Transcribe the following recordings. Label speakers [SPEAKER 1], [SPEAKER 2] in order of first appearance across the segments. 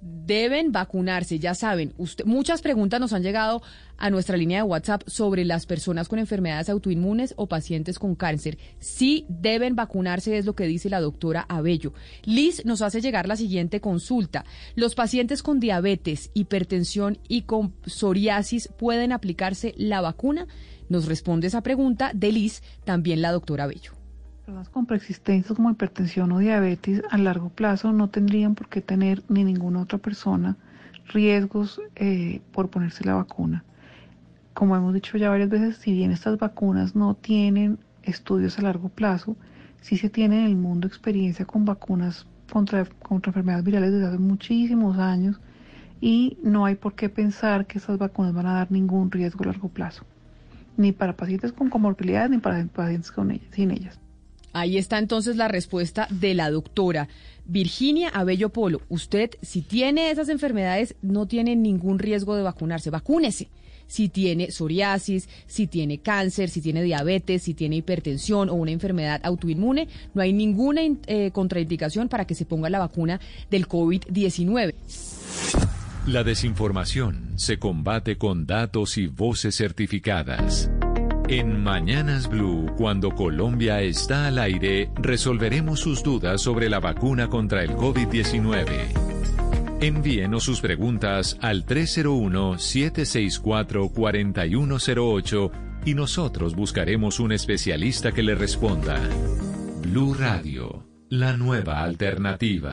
[SPEAKER 1] Deben vacunarse. Ya saben, usted, muchas preguntas nos han llegado a nuestra línea de WhatsApp sobre las personas con enfermedades autoinmunes o pacientes con cáncer. Sí deben vacunarse, es lo que dice la doctora Abello. Liz nos hace llegar la siguiente consulta. ¿Los pacientes con diabetes, hipertensión y con psoriasis pueden aplicarse la vacuna? Nos responde esa pregunta de Liz, también la doctora Abello
[SPEAKER 2] personas con preexistencias como hipertensión o diabetes a largo plazo no tendrían por qué tener ni ninguna otra persona riesgos eh, por ponerse la vacuna. Como hemos dicho ya varias veces, si bien estas vacunas no tienen estudios a largo plazo, sí se tiene en el mundo experiencia con vacunas contra, contra enfermedades virales desde hace muchísimos años y no hay por qué pensar que estas vacunas van a dar ningún riesgo a largo plazo, ni para pacientes con comorbilidades ni para pacientes con ellas, sin ellas.
[SPEAKER 1] Ahí está entonces la respuesta de la doctora Virginia Abello Polo. Usted, si tiene esas enfermedades, no tiene ningún riesgo de vacunarse. Vacúnese. Si tiene psoriasis, si tiene cáncer, si tiene diabetes, si tiene hipertensión o una enfermedad autoinmune, no hay ninguna eh, contraindicación para que se ponga la vacuna del COVID-19.
[SPEAKER 3] La desinformación se combate con datos y voces certificadas. En Mañanas Blue, cuando Colombia está al aire, resolveremos sus dudas sobre la vacuna contra el COVID-19. Envíenos sus preguntas al 301-764-4108 y nosotros buscaremos un especialista que le responda. Blue Radio, la nueva alternativa.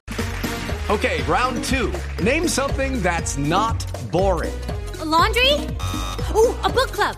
[SPEAKER 4] Okay, round two. Name something that's not boring.
[SPEAKER 5] laundry? Ooh, a book club.